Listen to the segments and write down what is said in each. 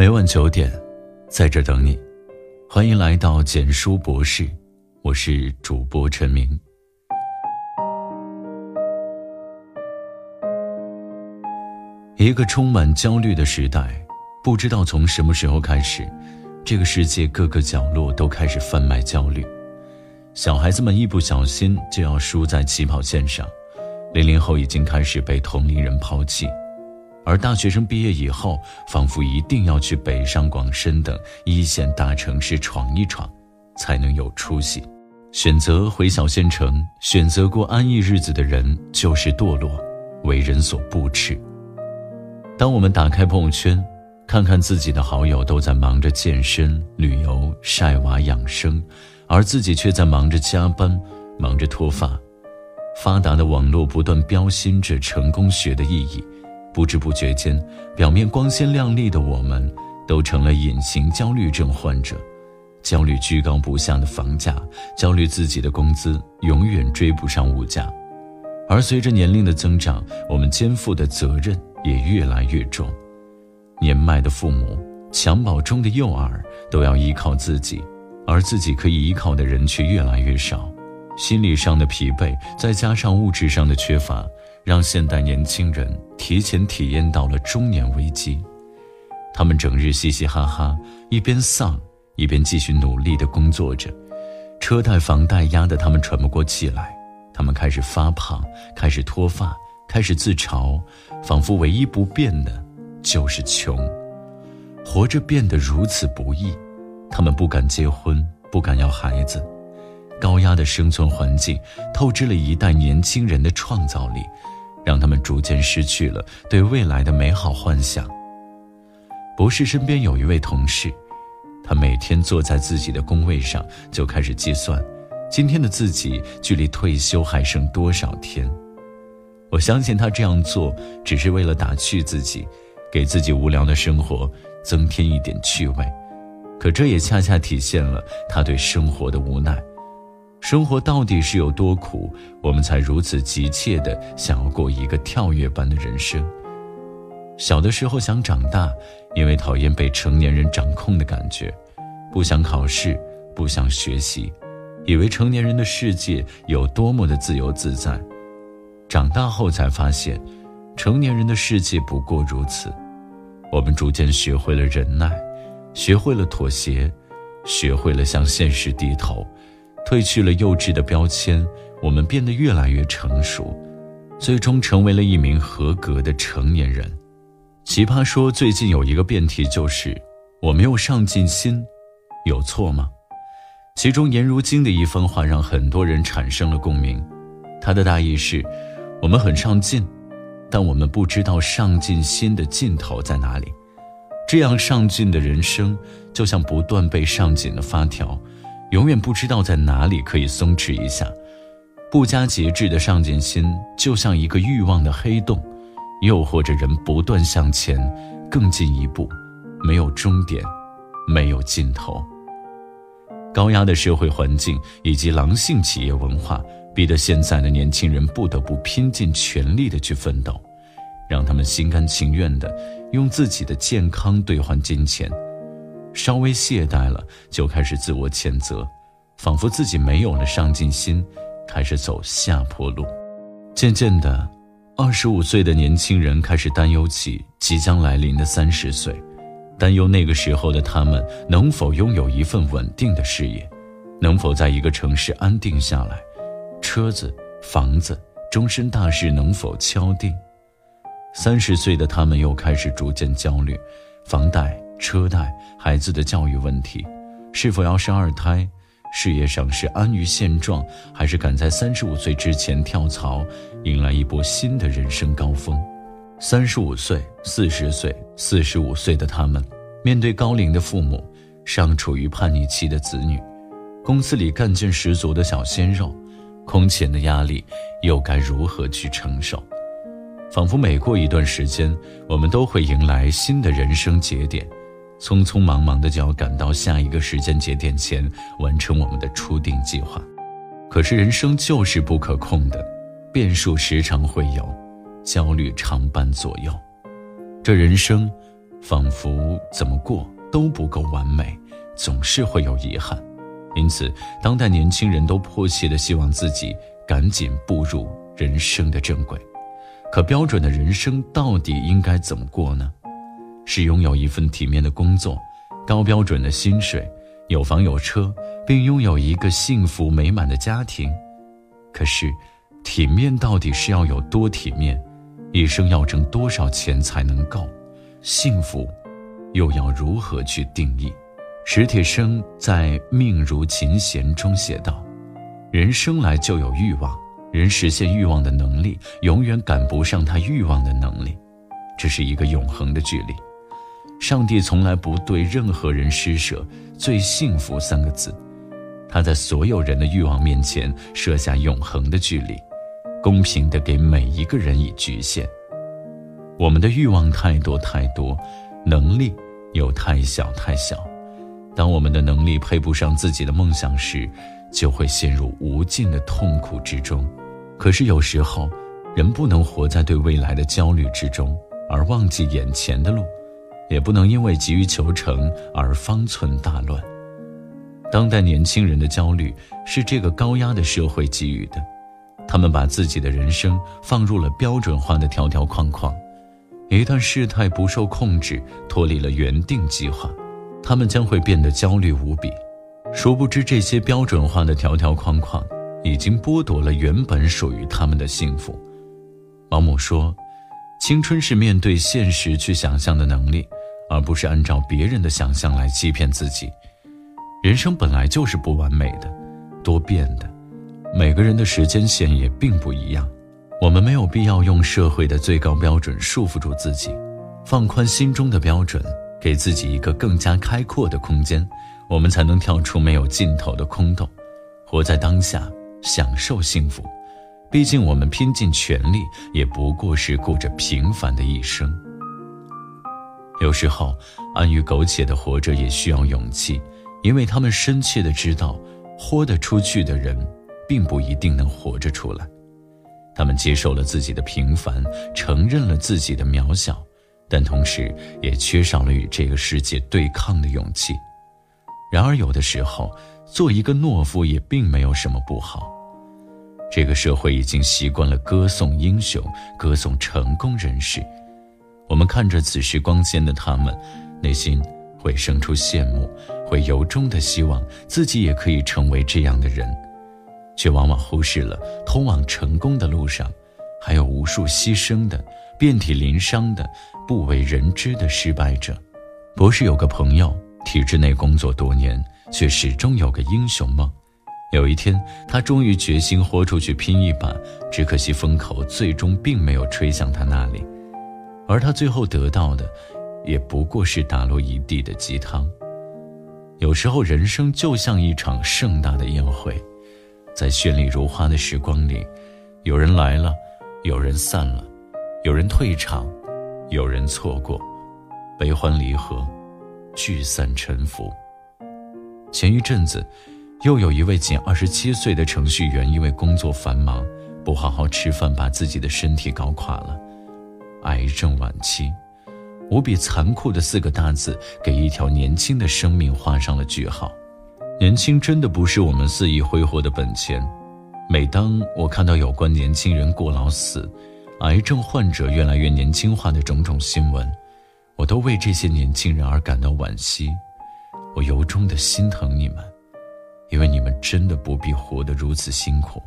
每晚九点，在这等你。欢迎来到简书博士，我是主播陈明。一个充满焦虑的时代，不知道从什么时候开始，这个世界各个角落都开始贩卖焦虑。小孩子们一不小心就要输在起跑线上，零零后已经开始被同龄人抛弃。而大学生毕业以后，仿佛一定要去北上广深等一线大城市闯一闯，才能有出息。选择回小县城，选择过安逸日子的人，就是堕落，为人所不齿。当我们打开朋友圈，看看自己的好友都在忙着健身、旅游、晒娃、养生，而自己却在忙着加班、忙着脱发。发达的网络不断标新着成功学的意义。不知不觉间，表面光鲜亮丽的我们，都成了隐形焦虑症患者，焦虑居高不下的房价，焦虑自己的工资永远追不上物价，而随着年龄的增长，我们肩负的责任也越来越重。年迈的父母，襁褓中的幼儿，都要依靠自己，而自己可以依靠的人却越来越少，心理上的疲惫，再加上物质上的缺乏。让现代年轻人提前体验到了中年危机，他们整日嘻嘻哈哈，一边丧一边继续努力地工作着，车贷房贷压得他们喘不过气来，他们开始发胖，开始脱发，开始自嘲，仿佛唯一不变的就是穷，活着变得如此不易，他们不敢结婚，不敢要孩子。高压的生存环境透支了一代年轻人的创造力，让他们逐渐失去了对未来的美好幻想。博士身边有一位同事，他每天坐在自己的工位上就开始计算，今天的自己距离退休还剩多少天。我相信他这样做只是为了打趣自己，给自己无聊的生活增添一点趣味。可这也恰恰体现了他对生活的无奈。生活到底是有多苦，我们才如此急切地想要过一个跳跃般的人生？小的时候想长大，因为讨厌被成年人掌控的感觉，不想考试，不想学习，以为成年人的世界有多么的自由自在。长大后才发现，成年人的世界不过如此。我们逐渐学会了忍耐，学会了妥协，学会了向现实低头。褪去了幼稚的标签，我们变得越来越成熟，最终成为了一名合格的成年人。奇葩说最近有一个辩题就是“我没有上进心”，有错吗？其中颜如晶的一番话让很多人产生了共鸣。他的大意是：我们很上进，但我们不知道上进心的尽头在哪里。这样上进的人生，就像不断被上紧的发条。永远不知道在哪里可以松弛一下，不加节制的上进心就像一个欲望的黑洞，诱惑着人不断向前，更进一步，没有终点，没有尽头。高压的社会环境以及狼性企业文化，逼得现在的年轻人不得不拼尽全力的去奋斗，让他们心甘情愿的用自己的健康兑换金钱。稍微懈怠了，就开始自我谴责，仿佛自己没有了上进心，开始走下坡路。渐渐的，二十五岁的年轻人开始担忧起即将来临的三十岁，担忧那个时候的他们能否拥有一份稳定的事业，能否在一个城市安定下来，车子、房子、终身大事能否敲定。三十岁的他们又开始逐渐焦虑，房贷。车贷、孩子的教育问题，是否要生二胎？事业上是安于现状，还是赶在三十五岁之前跳槽，迎来一波新的人生高峰？三十五岁、四十岁、四十五岁的他们，面对高龄的父母，尚处于叛逆期的子女，公司里干劲十足的小鲜肉，空前的压力又该如何去承受？仿佛每过一段时间，我们都会迎来新的人生节点。匆匆忙忙的就要赶到下一个时间节点前完成我们的初定计划，可是人生就是不可控的，变数时常会有，焦虑常伴左右。这人生，仿佛怎么过都不够完美，总是会有遗憾。因此，当代年轻人都迫切的希望自己赶紧步入人生的正轨。可标准的人生到底应该怎么过呢？是拥有一份体面的工作，高标准的薪水，有房有车，并拥有一个幸福美满的家庭。可是，体面到底是要有多体面？一生要挣多少钱才能够？幸福，又要如何去定义？史铁生在《命如琴弦》中写道：“人生来就有欲望。”人实现欲望的能力，永远赶不上他欲望的能力，这是一个永恒的距离。上帝从来不对任何人施舍“最幸福”三个字，他在所有人的欲望面前设下永恒的距离，公平的给每一个人以局限。我们的欲望太多太多，能力又太小太小。当我们的能力配不上自己的梦想时，就会陷入无尽的痛苦之中。可是有时候，人不能活在对未来的焦虑之中，而忘记眼前的路；也不能因为急于求成而方寸大乱。当代年轻人的焦虑是这个高压的社会给予的，他们把自己的人生放入了标准化的条条框框，一旦事态不受控制，脱离了原定计划，他们将会变得焦虑无比。殊不知，这些标准化的条条框框，已经剥夺了原本属于他们的幸福。毛姆说：“青春是面对现实去想象的能力，而不是按照别人的想象来欺骗自己。人生本来就是不完美的，多变的，每个人的时间线也并不一样。我们没有必要用社会的最高标准束缚住自己，放宽心中的标准，给自己一个更加开阔的空间。”我们才能跳出没有尽头的空洞，活在当下，享受幸福。毕竟，我们拼尽全力，也不过是过着平凡的一生。有时候，安于苟且的活着也需要勇气，因为他们深切的知道，豁得出去的人，并不一定能活着出来。他们接受了自己的平凡，承认了自己的渺小，但同时也缺少了与这个世界对抗的勇气。然而，有的时候，做一个懦夫也并没有什么不好。这个社会已经习惯了歌颂英雄、歌颂成功人士，我们看着此时光鲜的他们，内心会生出羡慕，会由衷的希望自己也可以成为这样的人，却往往忽视了通往成功的路上，还有无数牺牲的、遍体鳞伤的、不为人知的失败者。博士有个朋友。体制内工作多年，却始终有个英雄梦。有一天，他终于决心豁出去拼一把，只可惜风口最终并没有吹向他那里，而他最后得到的，也不过是打落一地的鸡汤。有时候，人生就像一场盛大的宴会，在绚丽如花的时光里，有人来了，有人散了，有人退场，有人错过，悲欢离合。聚散沉浮。前一阵子，又有一位仅二十七岁的程序员，因为工作繁忙，不好好吃饭，把自己的身体搞垮了，癌症晚期。无比残酷的四个大字，给一条年轻的生命画上了句号。年轻真的不是我们肆意挥霍的本钱。每当我看到有关年轻人过劳死、癌症患者越来越年轻化的种种新闻，我都为这些年轻人而感到惋惜，我由衷的心疼你们，因为你们真的不必活得如此辛苦。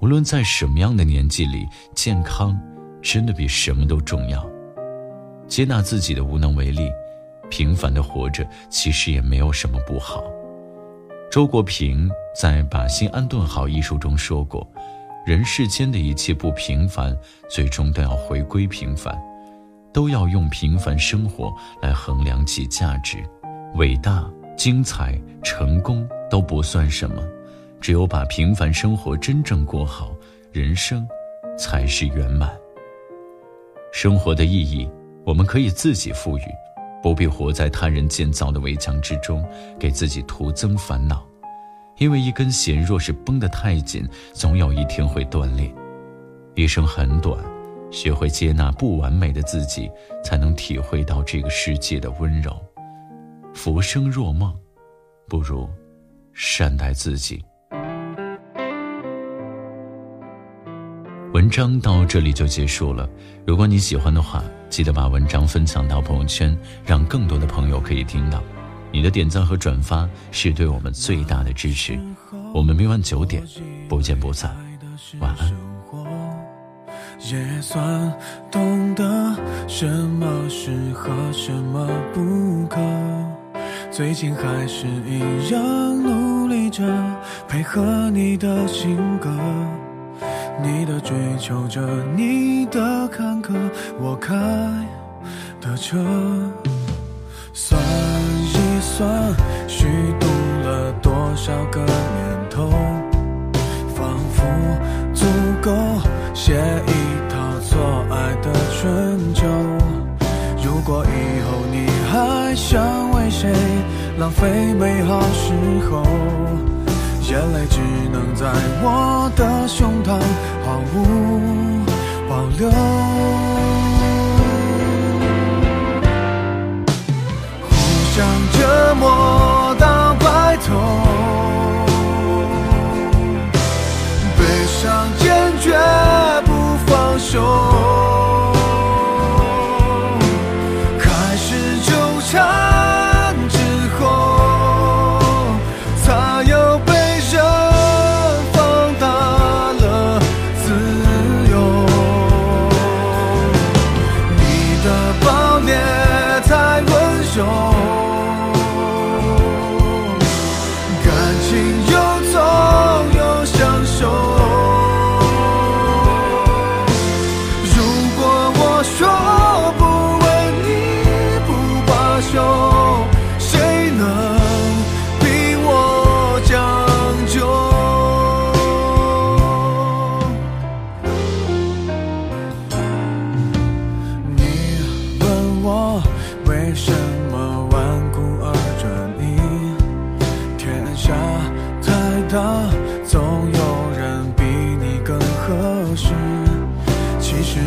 无论在什么样的年纪里，健康真的比什么都重要。接纳自己的无能为力，平凡的活着，其实也没有什么不好。周国平在《把心安顿好》一书中说过：“人世间的一切不平凡，最终都要回归平凡。”都要用平凡生活来衡量其价值，伟大、精彩、成功都不算什么，只有把平凡生活真正过好，人生才是圆满。生活的意义，我们可以自己赋予，不必活在他人建造的围墙之中，给自己徒增烦恼。因为一根弦若是绷得太紧，总有一天会断裂。一生很短。学会接纳不完美的自己，才能体会到这个世界的温柔。浮生若梦，不如善待自己。文章到这里就结束了。如果你喜欢的话，记得把文章分享到朋友圈，让更多的朋友可以听到。你的点赞和转发是对我们最大的支持。我们明晚九点不见不散。晚安。也算懂得什么适合，什么不可。最近还是一样努力着，配合你的性格。你的追求者，你的坎坷，我开的车。算一算，虚度了多少个年头，仿佛足够写一套错爱的春秋。如果以后你还想为谁浪费美好时候？眼泪只能在我的胸膛毫无保留，互相折磨到白头，悲伤坚决不放手。